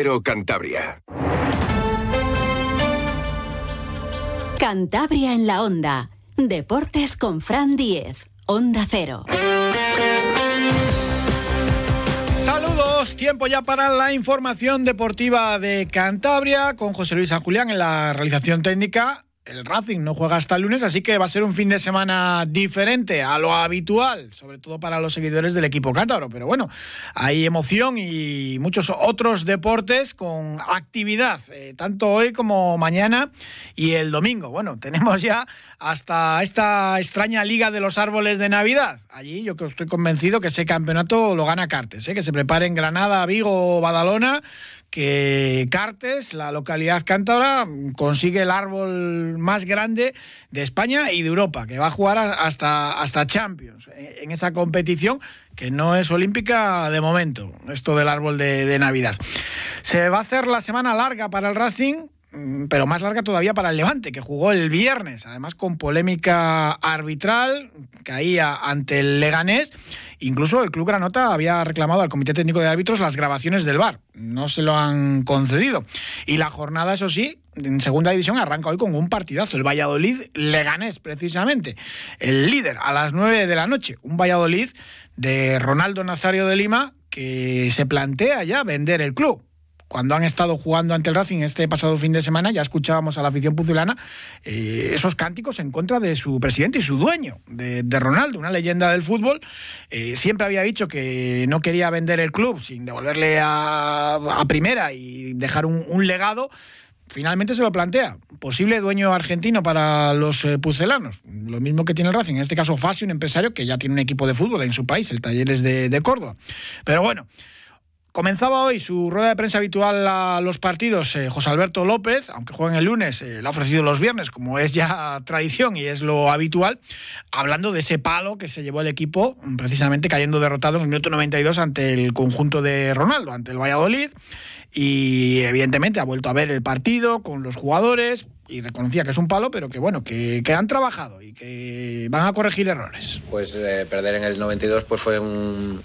Pero Cantabria. Cantabria en la onda. Deportes con Fran Diez. Onda Cero. Saludos, tiempo ya para la información deportiva de Cantabria con José Luis San Julián en la realización técnica el Racing no juega hasta el lunes, así que va a ser un fin de semana diferente a lo habitual, sobre todo para los seguidores del equipo cántabro. Pero bueno, hay emoción y muchos otros deportes con actividad, eh, tanto hoy como mañana y el domingo. Bueno, tenemos ya hasta esta extraña Liga de los Árboles de Navidad. Allí yo estoy convencido que ese campeonato lo gana Cartes, ¿eh? que se prepare en Granada, Vigo o Badalona que Cartes, la localidad cántabra, consigue el árbol más grande de España y de Europa, que va a jugar hasta, hasta Champions eh, en esa competición que no es olímpica de momento, esto del árbol de, Navidad. Se va a hacer la semana larga para el Racing, pero más larga todavía para el Levante, que jugó el viernes, además con polémica arbitral, caía ante el Leganés Incluso el Club Granota había reclamado al Comité Técnico de Árbitros las grabaciones del VAR. No se lo han concedido. Y la jornada, eso sí, en segunda división arranca hoy con un partidazo. El Valladolid Leganés, precisamente. El líder a las 9 de la noche. Un Valladolid de Ronaldo Nazario de Lima que se plantea ya vender el club cuando han estado jugando ante el Racing este pasado fin de semana, ya escuchábamos a la afición puzulana eh, esos cánticos en contra de su presidente y su dueño, de, Ronaldo, una leyenda del fútbol. Eh, siempre había dicho que no quería vender el club sin devolverle a, primera y dejar un, legado finalmente se lo plantea. Posible dueño argentino para los eh, pucelanos. Lo mismo que tiene el Racing. En este caso, Fasi, un empresario que ya tiene un equipo de fútbol en su país, el Talleres de, de Córdoba. Pero bueno. Comenzaba hoy su rueda de prensa habitual a los partidos eh, José Alberto López, aunque juega el lunes, eh, le ha ofrecido los viernes, como es ya tradición y es lo habitual, hablando de ese palo que se llevó el equipo, precisamente cayendo derrotado en el minuto 92 ante el conjunto de Ronaldo, ante el Valladolid, y evidentemente ha vuelto a ver el partido con los jugadores, y reconocía que es un palo, pero que bueno, que, han trabajado y que van a corregir errores. Pues eh, perder en el 92 pues fue un,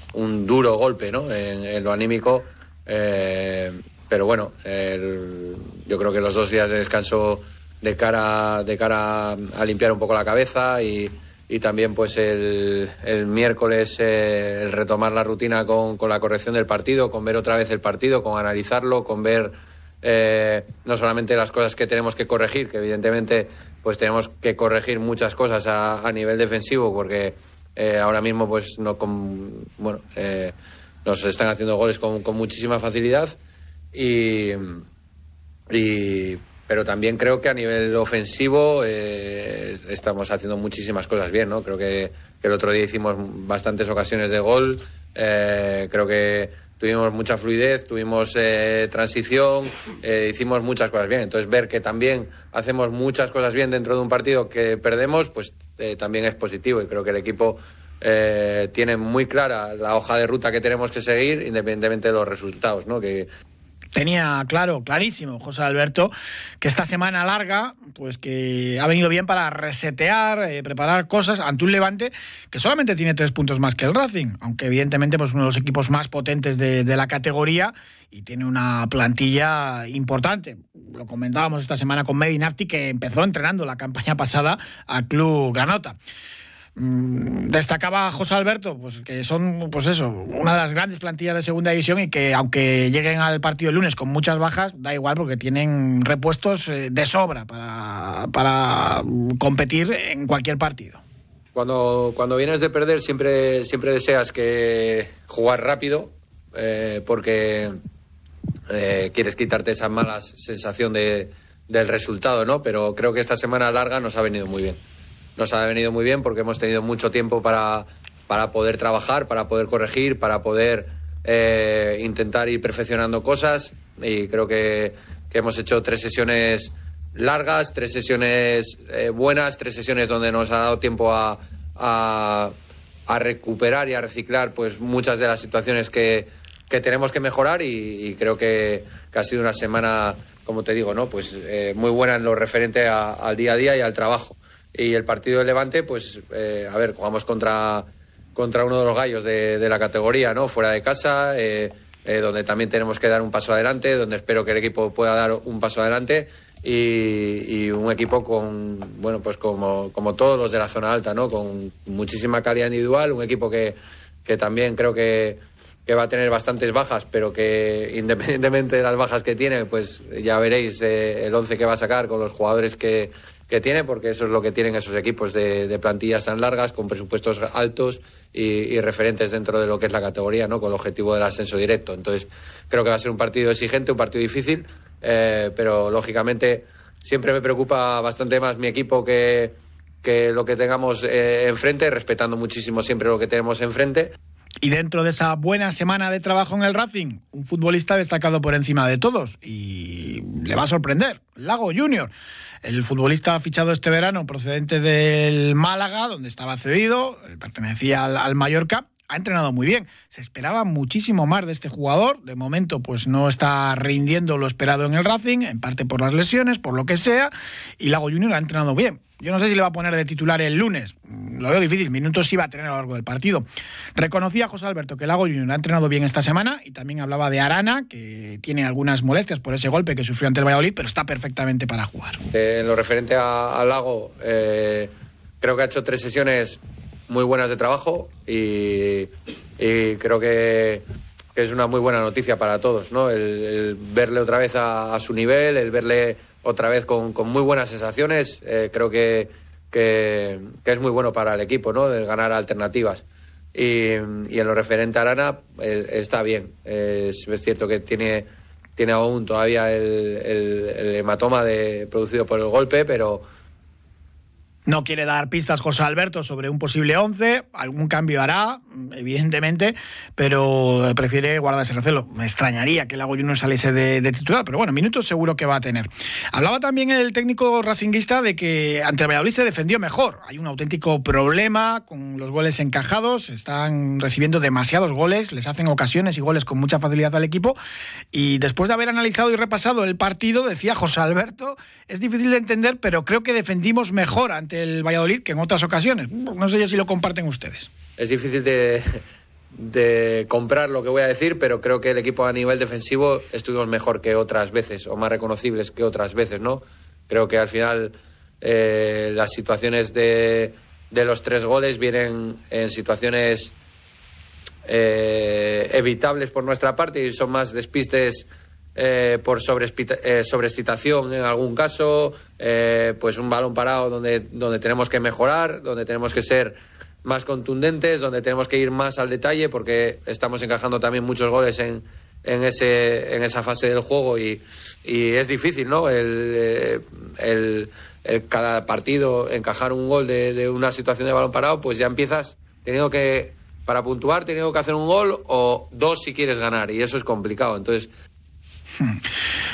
duro golpe, ¿no? En, lo anímico. Eh, pero bueno, yo creo que los dos días de descanso de cara, de cara a limpiar un poco la cabeza y, también pues el, miércoles eh, el retomar la rutina con, con la corrección del partido, con ver otra vez el partido, con analizarlo, con ver eh, no solamente las cosas que tenemos que corregir, que evidentemente pues tenemos que corregir muchas cosas a, nivel defensivo, porque eh, ahora mismo pues no bueno eh, nos están haciendo goles con, muchísima facilidad y, pero también creo que a nivel ofensivo estamos haciendo muchísimas cosas bien, ¿no? Creo que, el otro día hicimos bastantes ocasiones de gol, creo que tuvimos mucha fluidez, tuvimos eh, transición, eh, hicimos muchas cosas bien. Entonces, ver que también hacemos muchas cosas bien dentro de un partido que perdemos, pues eh, también es positivo. Y creo que el equipo tiene muy clara la hoja de ruta que tenemos que seguir, independientemente de los resultados, ¿no? Que, tenía claro, clarísimo, José Alberto, que esta semana larga, pues que ha venido bien para resetear, eh, preparar cosas ante un Levante que solamente tiene tres puntos más que el Racing, aunque evidentemente pues uno de los equipos más potentes de, la categoría y tiene una plantilla importante. Lo comentábamos esta semana con Medinarti, que empezó entrenando la campaña pasada al Club Granota. Mm, destacaba José Alberto, pues que son, pues eso, una de las grandes plantillas de segunda división y que aunque lleguen al partido el lunes con muchas bajas, da igual porque tienen repuestos eh, de sobra para, para competir en cualquier partido. Cuando, cuando vienes de perder siempre, siempre deseas que jugar rápido eh, porque eh, quieres quitarte esa mala sensación de, del resultado, ¿no? Pero creo que esta semana larga nos ha venido muy bien nos ha venido muy bien porque hemos tenido mucho tiempo para, para poder trabajar, para poder corregir, para poder eh, intentar ir perfeccionando cosas y creo que, hemos hecho tres sesiones largas, tres sesiones eh, buenas, tres sesiones donde nos ha dado tiempo a, a, recuperar y a reciclar pues muchas de las situaciones que, que tenemos que mejorar y, creo que, ha sido una semana, como te digo, ¿no? pues eh, muy buena en lo referente al día a día y al trabajo. Y el partido de Levante, pues, eh, a ver, jugamos contra, contra uno de los gallos de, la categoría, ¿no? Fuera de casa, eh, eh, donde también tenemos que dar un paso adelante, donde espero que el equipo pueda dar un paso adelante y, un equipo con, bueno, pues como, como todos los de la zona alta, ¿no? Con muchísima calidad individual, un equipo que, que también creo que, que va a tener bastantes bajas, pero que independientemente de las bajas que tiene, pues ya veréis eh, el 11 que va a sacar con los jugadores que, que tiene, porque eso es lo que tienen esos equipos de, plantillas tan largas, con presupuestos altos y, referentes dentro de lo que es la categoría, ¿no? con el objetivo del ascenso directo. Entonces, creo que va a ser un partido exigente, un partido difícil, eh, pero lógicamente siempre me preocupa bastante más mi equipo que, que lo que tengamos eh, enfrente, respetando muchísimo siempre lo que tenemos enfrente. Y dentro de esa buena semana de trabajo en el Racing, un futbolista destacado por encima de todos y le va a sorprender, Lago Junior. El futbolista fichado este verano procedente del Málaga, donde estaba cedido, pertenecía al, al Mallorca, ha entrenado muy bien. Se esperaba muchísimo más de este jugador. De momento, pues no está rindiendo lo esperado en el Racing, en parte por las lesiones, por lo que sea. Y Lago Junior ha entrenado bien. Yo no sé si le va a poner de titular el lunes. Lo veo difícil. Minutos va a tener a lo largo del partido. Reconocía José Alberto que Lago Junior ha entrenado bien esta semana y también hablaba de Arana, que tiene algunas molestias por ese golpe que sufrió ante el Valladolid, pero está perfectamente para jugar. Eh, en lo referente a, Lago, eh, creo que ha hecho tres sesiones muy buenas de trabajo y, creo que, es una muy buena noticia para todos, ¿no? El, verle otra vez a, su nivel, el verle otra vez con, muy buenas sensaciones, eh, creo que, que, es muy bueno para el equipo, ¿no? De ganar alternativas. Y, en lo referente a Arana, eh, está bien. es, cierto que tiene, tiene aún todavía el, el hematoma de, producido por el golpe, pero no quiere dar pistas José Alberto sobre un posible 11, algún cambio hará, evidentemente, pero prefiere guardar ese recelo. Me extrañaría que el no saliese de, titular, pero bueno, minutos seguro que va a tener. Hablaba también el técnico racinguista de que ante el Valladolid se defendió mejor. Hay un auténtico problema con los goles encajados, están recibiendo demasiados goles, les hacen ocasiones y goles con mucha facilidad al equipo. Y después de haber analizado y repasado el partido, decía José Alberto, es difícil de entender, pero creo que defendimos mejor ante el Valladolid que en otras ocasiones. No sé yo si lo comparten ustedes. Es difícil de, comprar lo que voy a decir, pero creo que el equipo a nivel defensivo estuvimos mejor que otras veces, o más reconocibles que otras veces, ¿no? Creo que al final eh, las situaciones de, de, los tres goles vienen en situaciones eh, evitables por nuestra parte y son más despistes eh, por eh, sobreexcitación en algún caso, eh, pues un balón parado donde, donde tenemos que mejorar, donde tenemos que ser más contundentes, donde tenemos que ir más al detalle, porque estamos encajando también muchos goles en, en, ese, en esa fase del juego y, y es difícil, ¿no? El, el, cada partido encajar un gol de, de, una situación de balón parado, pues ya empiezas teniendo que, para puntuar, teniendo que hacer un gol o dos si quieres ganar y eso es complicado. Entonces,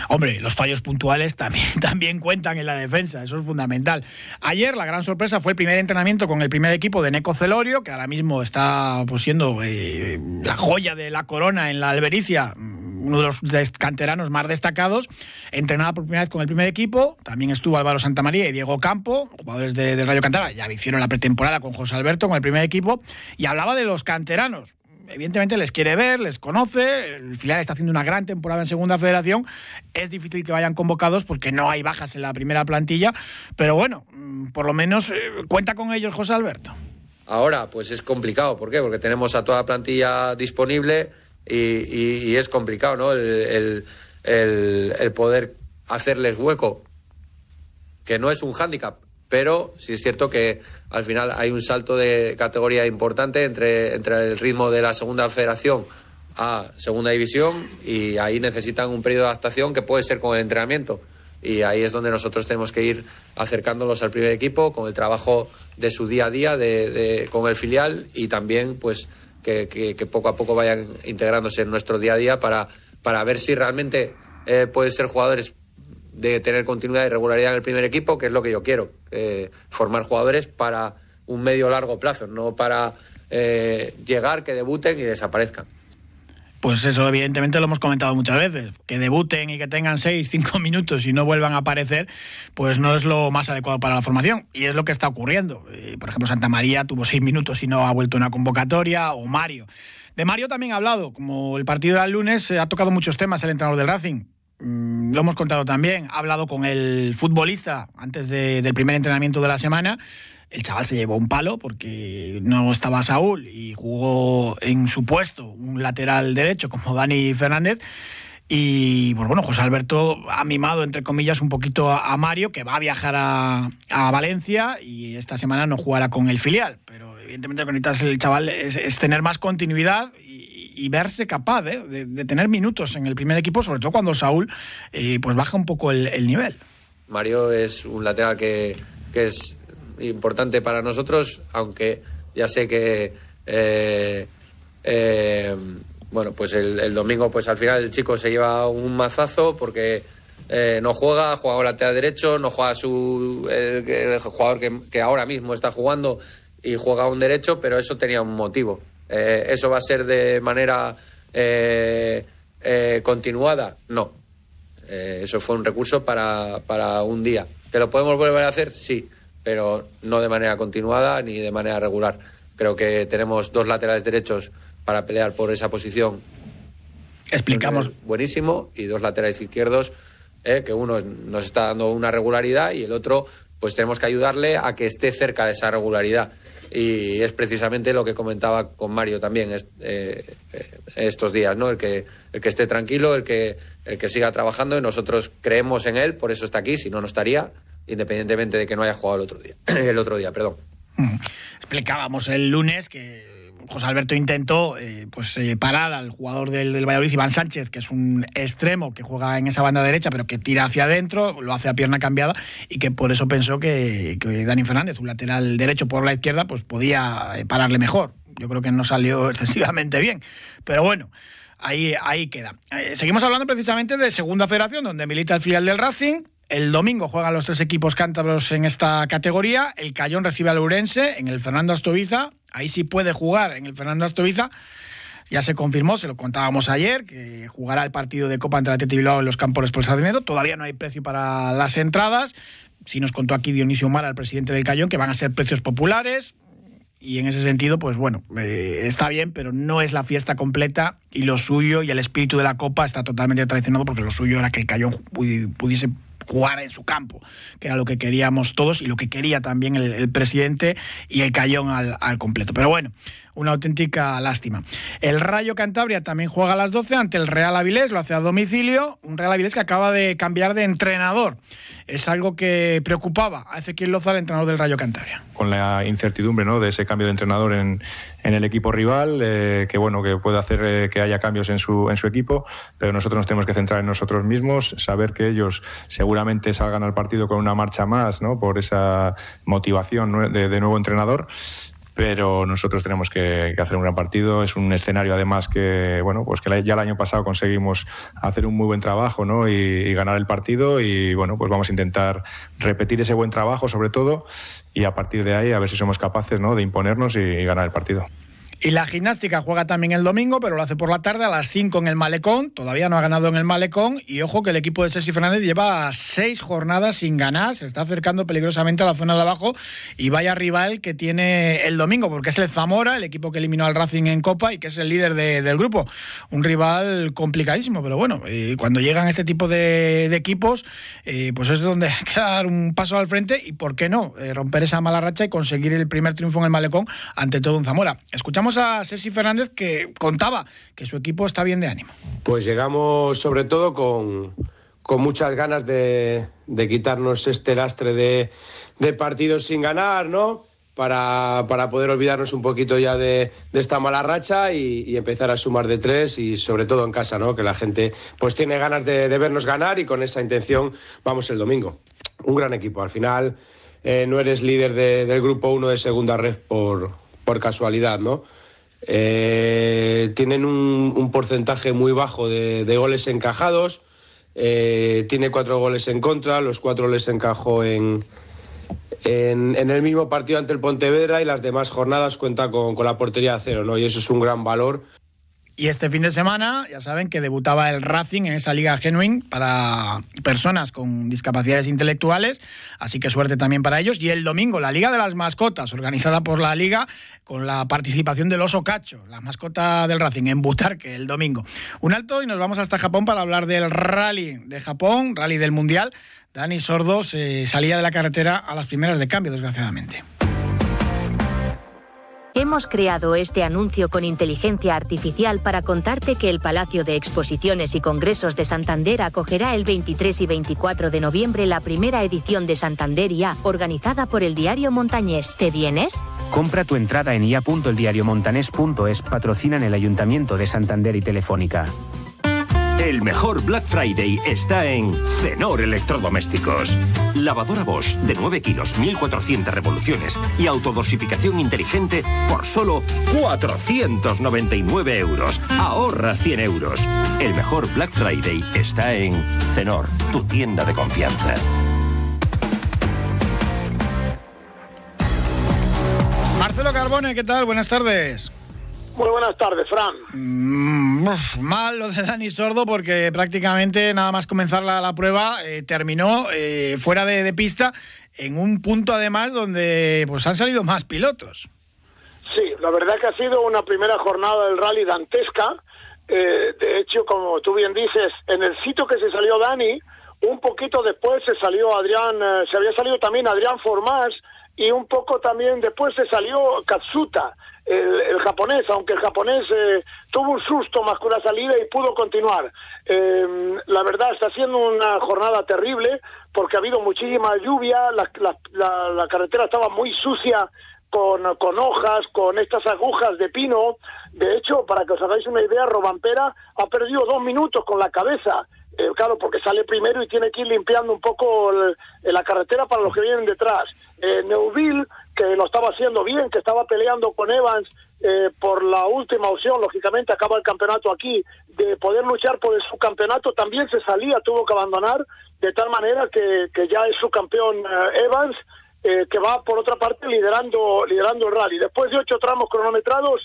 Hombre, los fallos puntuales también, también cuentan en la defensa, eso es fundamental. Ayer la gran sorpresa fue el primer entrenamiento con el primer equipo de Neco Celorio, que ahora mismo está pues, siendo eh, la joya de la corona en la Albericia, uno de los canteranos más destacados, entrenada por primera vez con el primer equipo. También estuvo Álvaro Santamaría y Diego Campo, jugadores de, de Rayo Cantara, ya hicieron la pretemporada con José Alberto, con el primer equipo, y hablaba de los canteranos evidentemente les quiere ver, les conoce, el filial está haciendo una gran temporada en Segunda Federación, es difícil que vayan convocados porque no hay bajas en la primera plantilla, pero bueno, mm, por lo menos eh, cuenta con ellos José Alberto. Ahora, pues es complicado, ¿por qué? Porque tenemos a toda la plantilla disponible y, es complicado, ¿no? el, el poder hacerles hueco, que no es un hándicap, pero sí es cierto que al final hay un salto de categoría importante entre, entre el ritmo de la segunda federación a segunda división y ahí necesitan un periodo de adaptación que puede ser con el entrenamiento. Y ahí es donde nosotros tenemos que ir acercándolos al primer equipo con el trabajo de su día a día de, con el filial y también pues que, poco a poco vayan integrándose en nuestro día a día para, para ver si realmente eh, pueden ser jugadores de tener continuidad y regularidad en el primer equipo, que es lo que yo quiero, eh, formar jugadores para un medio largo plazo, no para eh, llegar, que debuten y desaparezcan. pues eso evidentemente lo hemos comentado muchas veces. Que debuten y que tengan seis, cinco minutos y no vuelvan a aparecer, pues no es lo más adecuado para la formación. Y es lo que está ocurriendo. Eh, por ejemplo, Santa María tuvo seis minutos y no ha vuelto una convocatoria, o Mario. De Mario también ha hablado, como el partido del lunes, eh, ha tocado muchos temas el entrenador del Racing. Mm, lo hemos contado también, ha hablado con el futbolista antes del primer entrenamiento de la semana el chaval se llevó un palo porque no estaba Saúl y jugó en su puesto un lateral derecho como Dani Fernández. Y pues bueno, José Alberto ha mimado, entre comillas, un poquito a, Mario, que va a viajar a, Valencia y esta semana no jugará con el filial. Pero evidentemente lo que necesitas el chaval es, tener más continuidad y, verse capaz ¿eh? de, tener minutos en el primer equipo, sobre todo cuando Saúl eh, pues baja un poco el, nivel. Mario es un lateral que, es importante para nosotros, aunque ya sé que eh, eh, bueno, pues el, domingo, pues al final el chico se lleva un mazazo porque eh, no juega, juega lateral derecho, no juega su el, jugador que, ahora mismo está jugando y juega un derecho, pero eso tenía un motivo. ¿Eso va a ser de manera continuada? No. eso fue un recurso para, para un día. ¿Que lo podemos volver a hacer? Sí pero no de manera continuada ni de manera regular. Creo que tenemos dos laterales derechos para pelear por esa posición. Explicamos. Buenísimo, y dos laterales izquierdos, eh, que uno nos está dando una regularidad y el otro, pues tenemos que ayudarle a que esté cerca de esa regularidad. Y es precisamente lo que comentaba con Mario también eh, estos días, ¿no? El que, el que esté tranquilo, el que, el que siga trabajando y nosotros creemos en él, por eso está aquí, si no, no estaría independientemente de que no haya jugado el otro día. el otro día, perdón. Explicábamos el lunes que José Alberto intentó eh, pues eh, parar al jugador del, Valladolid, Iván Sánchez, que es un extremo que juega en esa banda derecha, pero que tira hacia adentro, lo hace a pierna cambiada, y que por eso pensó que, Dani Fernández, un lateral derecho por la izquierda, pues podía eh, pararle mejor. Yo creo que no salió excesivamente bien. Pero bueno. Ahí, ahí queda. seguimos hablando precisamente de Segunda Federación, donde milita el filial del Racing, el domingo juegan los tres equipos cántabros en esta categoría. El Cayón recibe al Urense en el Fernando Astoviza. Ahí sí puede jugar en el Fernando Astoviza. Ya se confirmó, se lo contábamos ayer, que jugará el partido de Copa entre Atleti Bilbao en los campos el dinero. Todavía no hay precio para las entradas. Sí nos contó aquí Dionisio Mara, el presidente del Cayón, que van a ser precios populares. Y en ese sentido, pues bueno, eh, está bien, pero no es la fiesta completa y lo suyo y el espíritu de la Copa está totalmente traicionado porque lo suyo era que el Cayón pudiese jugar en su campo, que era lo que queríamos todos y lo que quería también el, presidente y el Cayón al, al completo. Pero bueno, una auténtica lástima. El Rayo Cantabria también juega a las 12 ante el Real Avilés, lo hace a domicilio, un Real Avilés que acaba de cambiar de entrenador. Es algo que preocupaba a Ezequiel Loza, el entrenador del Rayo Cantabria. Con la incertidumbre ¿no? de ese cambio de entrenador en, en el equipo rival, eh, que bueno, que puede hacer eh, que haya cambios en su, en su equipo, pero nosotros nos tenemos que centrar en nosotros mismos, saber que ellos seguramente salgan al partido con una marcha más, ¿no? por esa motivación de, de nuevo entrenador pero nosotros tenemos que, hacer un gran partido. Es un escenario además que, bueno, pues que ya el año pasado conseguimos hacer un muy buen trabajo ¿no? y, ganar el partido y bueno, pues vamos a intentar repetir ese buen trabajo sobre todo y a partir de ahí a ver si somos capaces ¿no? de imponernos y ganar el partido. Y la gimnástica juega también el domingo, pero lo hace por la tarde a las 5 en el Malecón. Todavía no ha ganado en el Malecón. Y ojo que el equipo de Ceci Fernández lleva seis jornadas sin ganar. Se está acercando peligrosamente a la zona de abajo. Y vaya rival que tiene el domingo, porque es el Zamora, el equipo que eliminó al Racing en Copa y que es el líder del grupo. Un rival complicadísimo, pero bueno, eh, cuando llegan este tipo de, equipos, eh, pues es donde hay que dar un paso al frente y, ¿por qué no?, eh, romper esa mala racha y conseguir el primer triunfo en el Malecón ante todo un Zamora. Escuchamos a Ceci Fernández que contaba que su equipo está bien de ánimo. Pues llegamos sobre todo con, con muchas ganas de, de, quitarnos este lastre de, de, partidos sin ganar, ¿no? Para, para, poder olvidarnos un poquito ya de, de esta mala racha y, y, empezar a sumar de tres y sobre todo en casa, ¿no? Que la gente pues tiene ganas de, vernos ganar y con esa intención vamos el domingo. Un gran equipo. Al final eh, no eres líder del grupo 1 de segunda red por, por casualidad, ¿no? Eh, tienen un, porcentaje muy bajo de, goles encajados. Eh, tiene cuatro goles en contra, los cuatro les encajó en, en, el mismo partido ante el Pontevedra y las demás jornadas cuenta con, la portería a cero, ¿no? Y eso es un gran valor Y este fin de semana, ya saben que debutaba el Racing en esa liga Genuine para personas con discapacidades intelectuales, así que suerte también para ellos. Y el domingo, la Liga de las Mascotas, organizada por la liga con la participación del oso cacho, la mascota del Racing, en Butarque el domingo. Un alto y nos vamos hasta Japón para hablar del rally de Japón, rally del Mundial. Dani Sordo se salía de la carretera a las primeras de cambio, desgraciadamente. Hemos creado este anuncio con inteligencia artificial para contarte que el Palacio de Exposiciones y Congresos de Santander acogerá el 23 y 24 de noviembre la primera edición de Santander IA, organizada por el diario Montañés. ¿Te vienes? Compra tu entrada en ia.eldiariomontanés.es, patrocinan el Ayuntamiento de Santander y Telefónica. El mejor Black Friday está en Cenor Electrodomésticos. Lavadora Bosch de 9 kilos, 1400 revoluciones y autodosificación inteligente por solo 499 euros. Ahorra 100 euros. El mejor Black Friday está en Cenor, tu tienda de confianza. Marcelo Carbone, ¿qué tal? Buenas tardes. Muy buenas tardes, Fran. Mm, mal lo de Dani Sordo porque prácticamente nada más comenzar la, prueba eh, terminó eh, fuera de, pista en un punto además donde pues han salido más pilotos. Sí, la verdad que ha sido una primera jornada del rally dantesca. Eh, de hecho, como tú bien dices, en el sitio que se salió Dani, un poquito después se salió Adrián, se había salido también Adrián Formás y un poco también después se salió Katsuta el, japonés, aunque el japonés eh, tuvo un susto más que una salida y pudo continuar. Eh, la verdad está siendo una jornada terrible porque ha habido muchísima lluvia, la, la, carretera estaba muy sucia con, con, hojas, con estas agujas de pino. De hecho, para que os hagáis una idea, Robampera ha perdido dos minutos con la cabeza. Eh, claro, porque sale primero y tiene que ir limpiando un poco la carretera para los que vienen detrás. Neuville que lo estaba haciendo bien, que estaba peleando con Evans eh, por la última opción, lógicamente acaba el campeonato aquí, de poder luchar por el subcampeonato, también se salía, tuvo que abandonar, de tal manera que, que ya es subcampeón eh, Evans, eh, que va por otra parte liderando, liderando el rally. Después de ocho tramos cronometrados,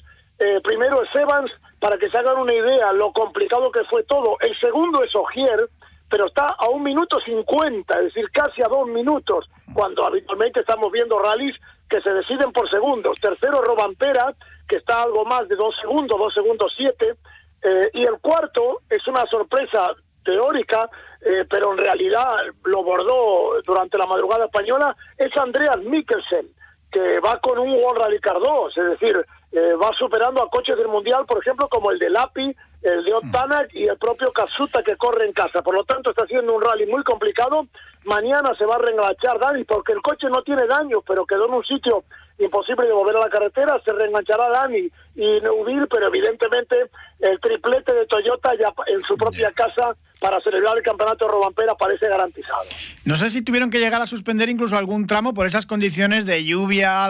primero es Evans, para que se hagan una idea lo complicado que fue todo. El segundo es Ogier, pero está a un minuto cincuenta, es decir, casi a dos minutos, cuando habitualmente estamos viendo rallies que se deciden por segundos. Tercero, Robampera, que está algo más de dos segundos, dos segundos siete. Eh, y el cuarto es una sorpresa teórica, eh, pero en realidad lo bordó durante la madrugada española, es Andreas Mikkelsen, que va con un World Rally Car es decir, eh, va superando a coches del Mundial, por ejemplo, como el de Lapi, el de Otanak y el propio Kazuta que corre en casa. Por lo tanto, está haciendo un rally muy complicado. Mañana se va a reenganchar Dani porque el coche no tiene daño, pero quedó en un sitio imposible de volver a la carretera. Se reenganchará Dani y Neuville, pero evidentemente el triplete de Toyota ya en su propia casa para celebrar el campeonato de Robampera parece garantizado. No sé si tuvieron que llegar a suspender incluso algún tramo por esas condiciones de lluvia,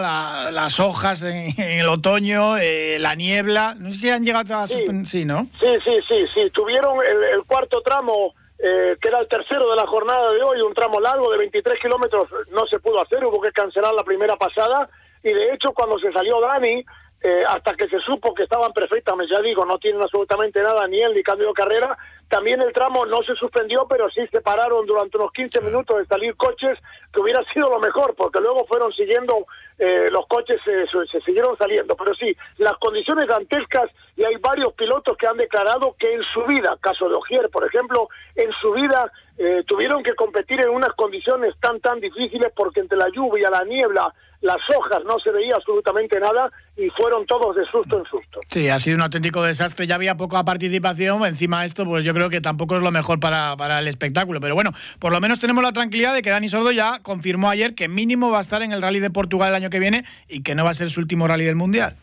las hojas en, el otoño, eh, la niebla. No sé si han llegado a suspender. Sí, ¿no? Sí, sí, sí, sí. Tuvieron el, cuarto tramo. Eh, que era el tercero de la jornada de hoy, un tramo largo de 23 kilómetros, no se pudo hacer, hubo que cancelar la primera pasada, y de hecho cuando se salió Dani, eh, hasta que se supo que estaban perfectamente, ya digo, no tienen absolutamente nada, ni él ni cambio de carrera. También el tramo no se suspendió, pero sí se pararon durante unos 15 minutos de salir coches, que hubiera sido lo mejor, porque luego fueron siguiendo, eh, los coches se siguieron saliendo. Pero sí, las condiciones dantescas, y hay varios pilotos que han declarado que en su vida, caso de Ogier, por ejemplo, en su vida eh, tuvieron que competir en unas condiciones tan, tan difíciles, porque entre la lluvia, la niebla, las hojas no se veía absolutamente nada y fueron todos de susto en susto. Sí, ha sido un auténtico desastre. Ya había poca participación. Encima esto, pues yo creo que tampoco es lo mejor para, para el espectáculo. Pero bueno, por lo menos tenemos la tranquilidad de que Dani Sordo ya confirmó ayer que mínimo va a estar en el Rally de Portugal el año que viene y que no va a ser su último Rally del Mundial.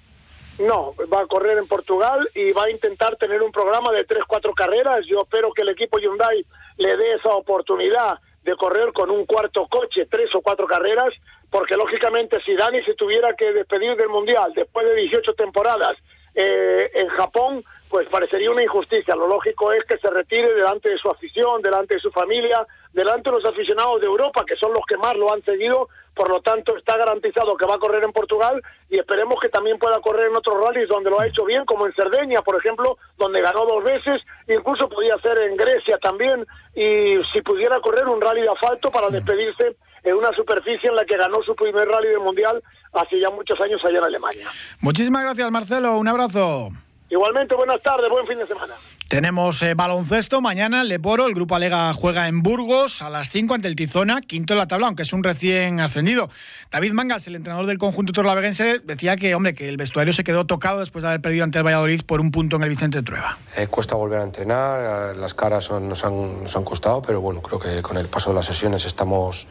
No, va a correr en Portugal y va a intentar tener un programa de tres, cuatro carreras. Yo espero que el equipo Hyundai le dé esa oportunidad de correr con un cuarto coche, tres o cuatro carreras, porque lógicamente si Dani se tuviera que despedir del Mundial después de 18 temporadas eh, en Japón, pues parecería una injusticia. Lo lógico es que se retire delante de su afición, delante de su familia, delante de los aficionados de Europa, que son los que más lo han seguido. Por lo tanto, está garantizado que va a correr en Portugal y esperemos que también pueda correr en otros rallies donde lo ha hecho bien, como en Cerdeña, por ejemplo, donde ganó dos veces. Incluso podía ser en Grecia también. Y si pudiera correr un rally de asfalto para despedirse en una superficie en la que ganó su primer rally del Mundial hace ya muchos años allá en Alemania. Muchísimas gracias, Marcelo. Un abrazo. Igualmente, buenas tardes, buen fin de semana. Tenemos eh, baloncesto mañana en Leporo. El grupo Alega juega en Burgos a las 5 ante el Tizona, quinto en la tabla, aunque es un recién ascendido. David Mangas, el entrenador del conjunto torlaveguense, decía que, hombre, que el vestuario se quedó tocado después de haber perdido ante el Valladolid por un punto en el Vicente Trueba. Eh, cuesta volver a entrenar, eh, las caras nos, han, nos han costado, pero bueno, creo que con el paso de las sesiones estamos,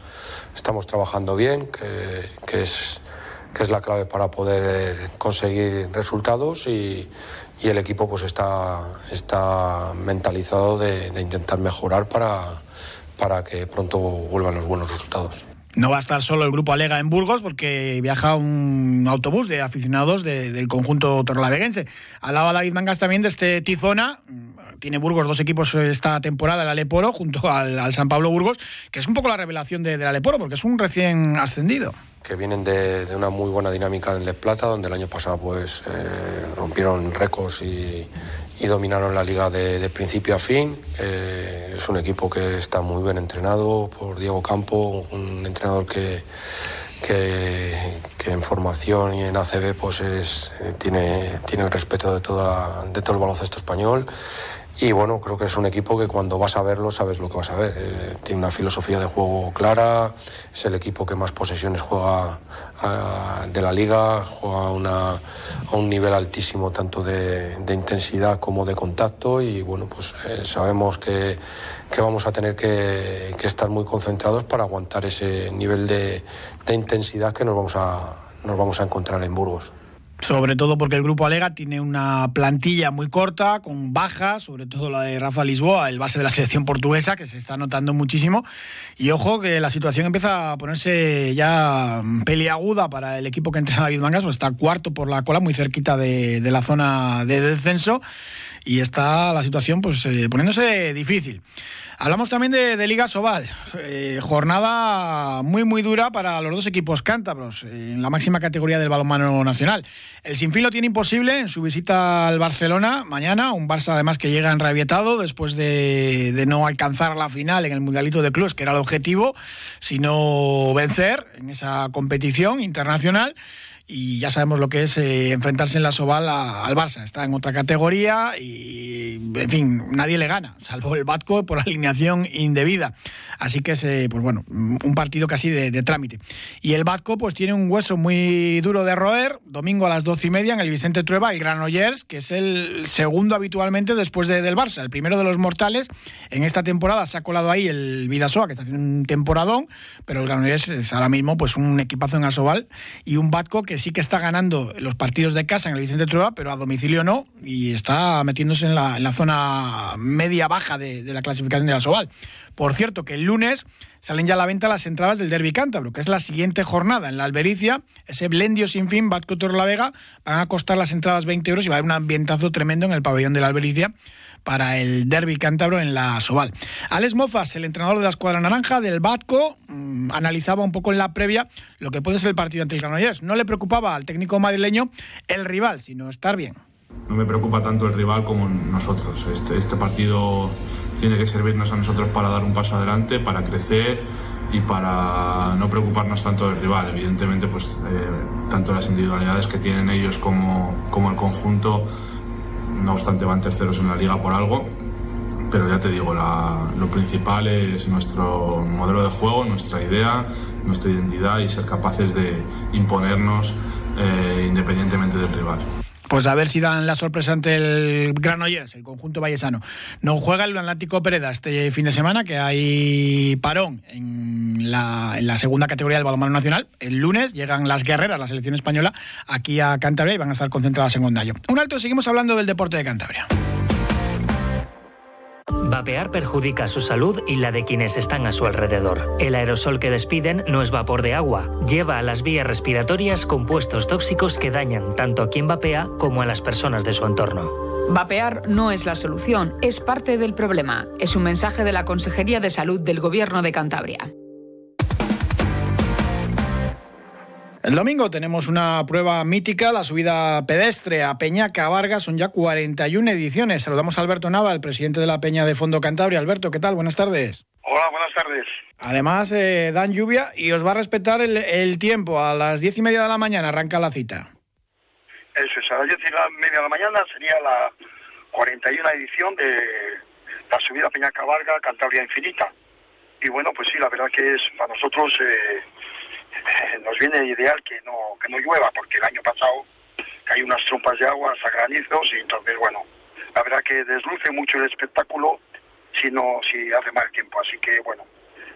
estamos trabajando bien, que, que es que es la clave para poder conseguir resultados y, y el equipo pues está, está mentalizado de, de intentar mejorar para, para que pronto vuelvan los buenos resultados. No va a estar solo el grupo Alega en Burgos porque viaja un autobús de aficionados de, del conjunto torlaveguense. Hablaba David Mangas también de este Tizona. Tiene Burgos dos equipos esta temporada, el Aleporo junto al, San Pablo Burgos, que es un poco la revelación de, del Aleporo porque es un recién ascendido que vienen de, de, una muy buena dinámica en Les Plata, donde el año pasado pues eh, rompieron récords y, y, dominaron la liga de, de principio a fin. Eh, es un equipo que está muy bien entrenado por Diego Campo, un entrenador que, que, que en formación y en ACB pues es, tiene, tiene el respeto de, toda, de todo el baloncesto español. Y bueno, creo que es un equipo que cuando vas a verlo sabes lo que vas a ver. Eh, tiene una filosofía de juego clara, es el equipo que más posesiones juega a, de la liga, juega a un nivel altísimo tanto de, intensidad como de contacto y bueno, pues eh, sabemos que, vamos a tener que, que, estar muy concentrados para aguantar ese nivel de, de intensidad que nos vamos, a, nos vamos a encontrar en Burgos sobre todo porque el grupo Alega tiene una plantilla muy corta, con bajas, sobre todo la de Rafa Lisboa, el base de la selección portuguesa, que se está notando muchísimo. Y ojo que la situación empieza a ponerse ya peliaguda para el equipo que entrena David Mangas, pues está cuarto por la cola, muy cerquita de, de la zona de descenso, y está la situación pues eh, poniéndose difícil. Hablamos también de, Liga Sobal. Eh, jornada muy, muy dura para los dos equipos cántabros en la máxima categoría del balonmano nacional. El Sinfín lo tiene imposible en su visita al Barcelona mañana. Un Barça, además, que llega enrabietado después de, de no alcanzar la final en el Mundialito de Clubes, que era el objetivo, sino vencer en esa competición internacional y ya sabemos lo que es eh, enfrentarse en la Soval al Barça. Está en otra categoría y, en fin, nadie le gana, salvo el Batco por alineación indebida. Así que es, eh, pues bueno, un partido casi de, de, trámite. Y el Batco, pues tiene un hueso muy duro de roer, domingo a las doce y media en el Vicente Trueba, el Granollers, que es el segundo habitualmente después de, del Barça, el primero de los mortales. En esta temporada se ha colado ahí el Vidasoa, que está haciendo un temporadón, pero el Granollers es ahora mismo pues un equipazo en Asobal y un Batco que sí que está ganando los partidos de casa en el Vicente Trueba, pero a domicilio no, y está metiéndose en la, en la zona media-baja de, de, la clasificación de la Soval. Por cierto, que el lunes salen ya a la venta las entradas del Derby Cántabro, que es la siguiente jornada en la Albericia, ese Blendio sin fin, Batco La Vega, van a costar las entradas 20 euros y va a haber un ambientazo tremendo en el pabellón de la Albericia para el derby cántabro en la Soval. Alex Mozas, el entrenador de la escuadra naranja del Batco, mmm, analizaba un poco en la previa lo que puede ser el partido ante el Granollers. No le preocupaba al técnico madrileño el rival, sino estar bien. No me preocupa tanto el rival como nosotros. Este, este partido tiene que servirnos a nosotros para dar un paso adelante, para crecer y para no preocuparnos tanto del rival. Evidentemente, pues eh, tanto las individualidades que tienen ellos como, como el conjunto no obstante van terceros en la liga por algo, pero ya te digo, lo principal es nuestro modelo de juego, nuestra idea, nuestra identidad y ser capaces de imponernos eh, independientemente del rival. Pues a ver si dan la sorpresa ante el Granollers, el conjunto vallesano. No juega el Atlántico Pereda este fin de semana, que hay parón en la, en la segunda categoría del balonmano nacional. El lunes llegan las guerreras, la selección española, aquí a Cantabria y van a estar concentradas en Ondallo. Un alto, seguimos hablando del deporte de Cantabria. Vapear perjudica su salud y la de quienes están a su alrededor. El aerosol que despiden no es vapor de agua, lleva a las vías respiratorias compuestos tóxicos que dañan tanto a quien vapea como a las personas de su entorno. Vapear no es la solución, es parte del problema. Es un mensaje de la Consejería de Salud del Gobierno de Cantabria. El domingo tenemos una prueba mítica, la subida pedestre a Peñaca Vargas. Son ya 41 ediciones. Saludamos a Alberto Nava, el presidente de la Peña de Fondo Cantabria. Alberto, ¿qué tal? Buenas tardes. Hola, buenas tardes. Además, eh, dan lluvia y os va a respetar el, tiempo. A las diez y media de la mañana arranca la cita. Eso es, a las diez y media de la mañana sería la 41 edición de la subida Peñaca Vargas, Cantabria Infinita. Y bueno, pues sí, la verdad que es para nosotros... Eh, nos viene ideal que no, que no llueva, porque el año pasado hay unas trompas de agua a granizos y entonces, bueno, la verdad que desluce mucho el espectáculo si no si hace mal tiempo. Así que, bueno,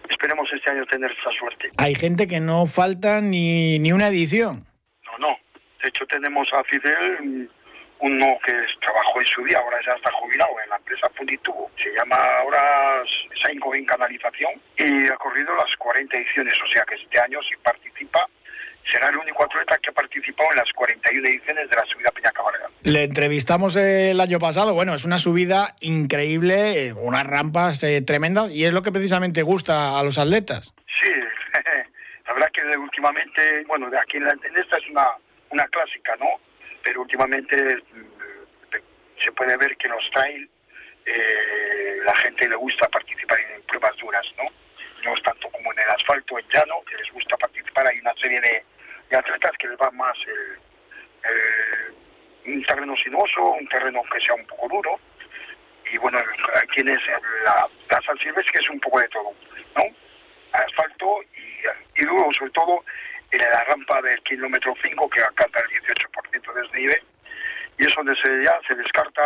esperemos este año tener esa suerte. Hay gente que no falta ni, ni una edición. No, no. De hecho, tenemos a Fidel uno que trabajó en su día, ahora ya está jubilado en la empresa Funditubo, se llama ahora Sainco en Canalización y ha corrido las 40 ediciones, o sea que este año si participa será el único atleta que ha participado en las 41 ediciones de la subida Peña Cabarga. Le entrevistamos el año pasado, bueno, es una subida increíble, eh, unas rampas eh, tremendas y es lo que precisamente gusta a los atletas. Sí, la verdad que últimamente, bueno, de aquí en, la, en esta es una, una clásica, ¿no? Pero últimamente mm, se puede ver que los trail eh, la gente le gusta participar en pruebas duras, ¿no? No es tanto como en el asfalto, en llano, que les gusta participar. Hay una serie de, atletas que les va más un terreno sinuoso, un terreno que sea un poco duro. Y bueno, hay quienes la, la San Silvestre es un poco de todo, ¿no? Asfalto y duro, sobre todo en la rampa del kilómetro 5 que alcanza el 18% de desnivel y es donde se, ya se descarta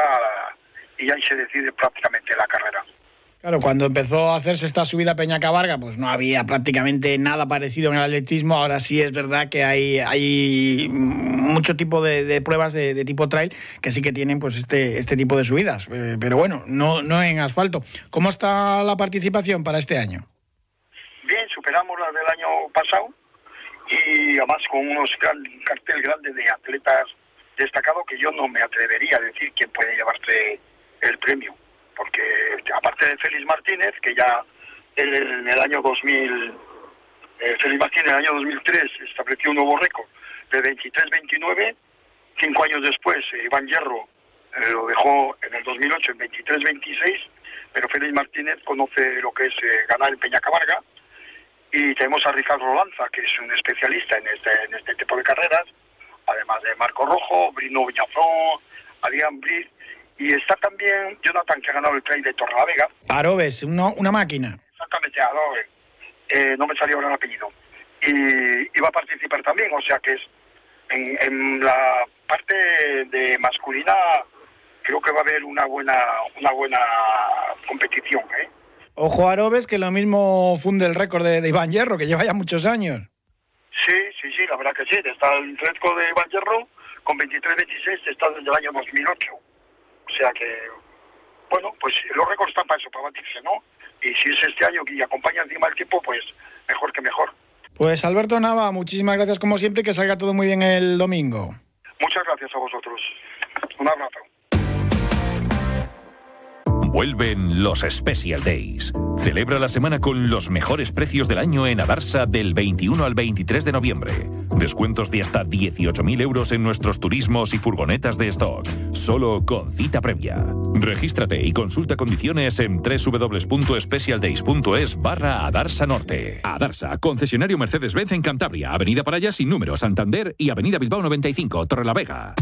y ahí se decide prácticamente la carrera. Claro, cuando empezó a hacerse esta subida Peña Cabarga, pues no había prácticamente nada parecido en el atletismo. Ahora sí es verdad que hay, hay mucho tipo de, pruebas de, tipo trail que sí que tienen pues este, este tipo de subidas. Eh, pero bueno, no, no en asfalto. ¿Cómo está la participación para este año? Bien, superamos la del año pasado y además con unos gran, cartel grande de atletas destacados que yo no me atrevería a decir quién puede llevarse el premio, porque aparte de Félix Martínez, que ya en el año 2000, eh, Félix Martínez en el año 2003 estableció un nuevo récord de 23-29, cinco años después eh, Iván Hierro eh, lo dejó en el 2008 en 23-26, pero Félix Martínez conoce lo que es ganar en Peñacabarga, y tenemos a Ricardo Lanza, que es un especialista en este, en este tipo de carreras, además de Marco Rojo, Brino Villazón, Adrián Briz, y está también Jonathan, que ha ganado el trail de Torrelavega. Arobes, una máquina. Exactamente, Arobes. Eh, no me salió ahora el apellido. Y, va a participar también, o sea que es en, en la parte de masculina creo que va a haber una buena una buena competición, ¿eh? Ojo a Arobes, que lo mismo funde el récord de, Iván Hierro, que lleva ya muchos años. Sí, sí, sí, la verdad que sí. Está el récord de Iván Hierro con 23-26, está desde el año 2008. O sea que, bueno, pues los récords están para eso, para batirse, ¿no? Y si es este año y acompaña encima el tiempo, pues mejor que mejor. Pues Alberto Nava, muchísimas gracias como siempre y que salga todo muy bien el domingo. Muchas gracias a vosotros. Un abrazo. Vuelven los Special Days. Celebra la semana con los mejores precios del año en Adarsa del 21 al 23 de noviembre. Descuentos de hasta 18.000 euros en nuestros turismos y furgonetas de stock. Solo con cita previa. Regístrate y consulta condiciones en www.specialdays.es barra Adarsa Norte. Adarsa, concesionario Mercedes-Benz en Cantabria, Avenida Paraya sin número Santander y Avenida Bilbao 95, Torrelavega.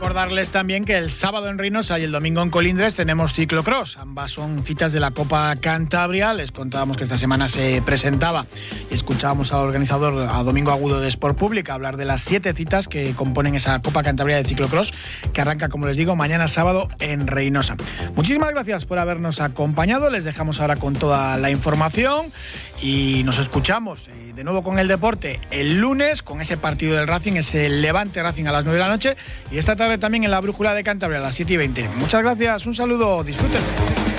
Recordarles también que el sábado en Reynosa y el domingo en Colindres tenemos ciclocross. Ambas son citas de la Copa Cantabria. Les contábamos que esta semana se presentaba y escuchábamos al organizador, a Domingo Agudo de Sport Pública, hablar de las siete citas que componen esa Copa Cantabria de ciclocross que arranca, como les digo, mañana sábado en Reynosa. Muchísimas gracias por habernos acompañado. Les dejamos ahora con toda la información y nos escuchamos eh, de nuevo con el deporte el lunes con ese partido del Racing, ese Levante Racing a las 9 de la noche y esta tarde tarde también en la Brújula de Cantabria a las 7 y 20. Muchas gracias, un saludo, disfruten.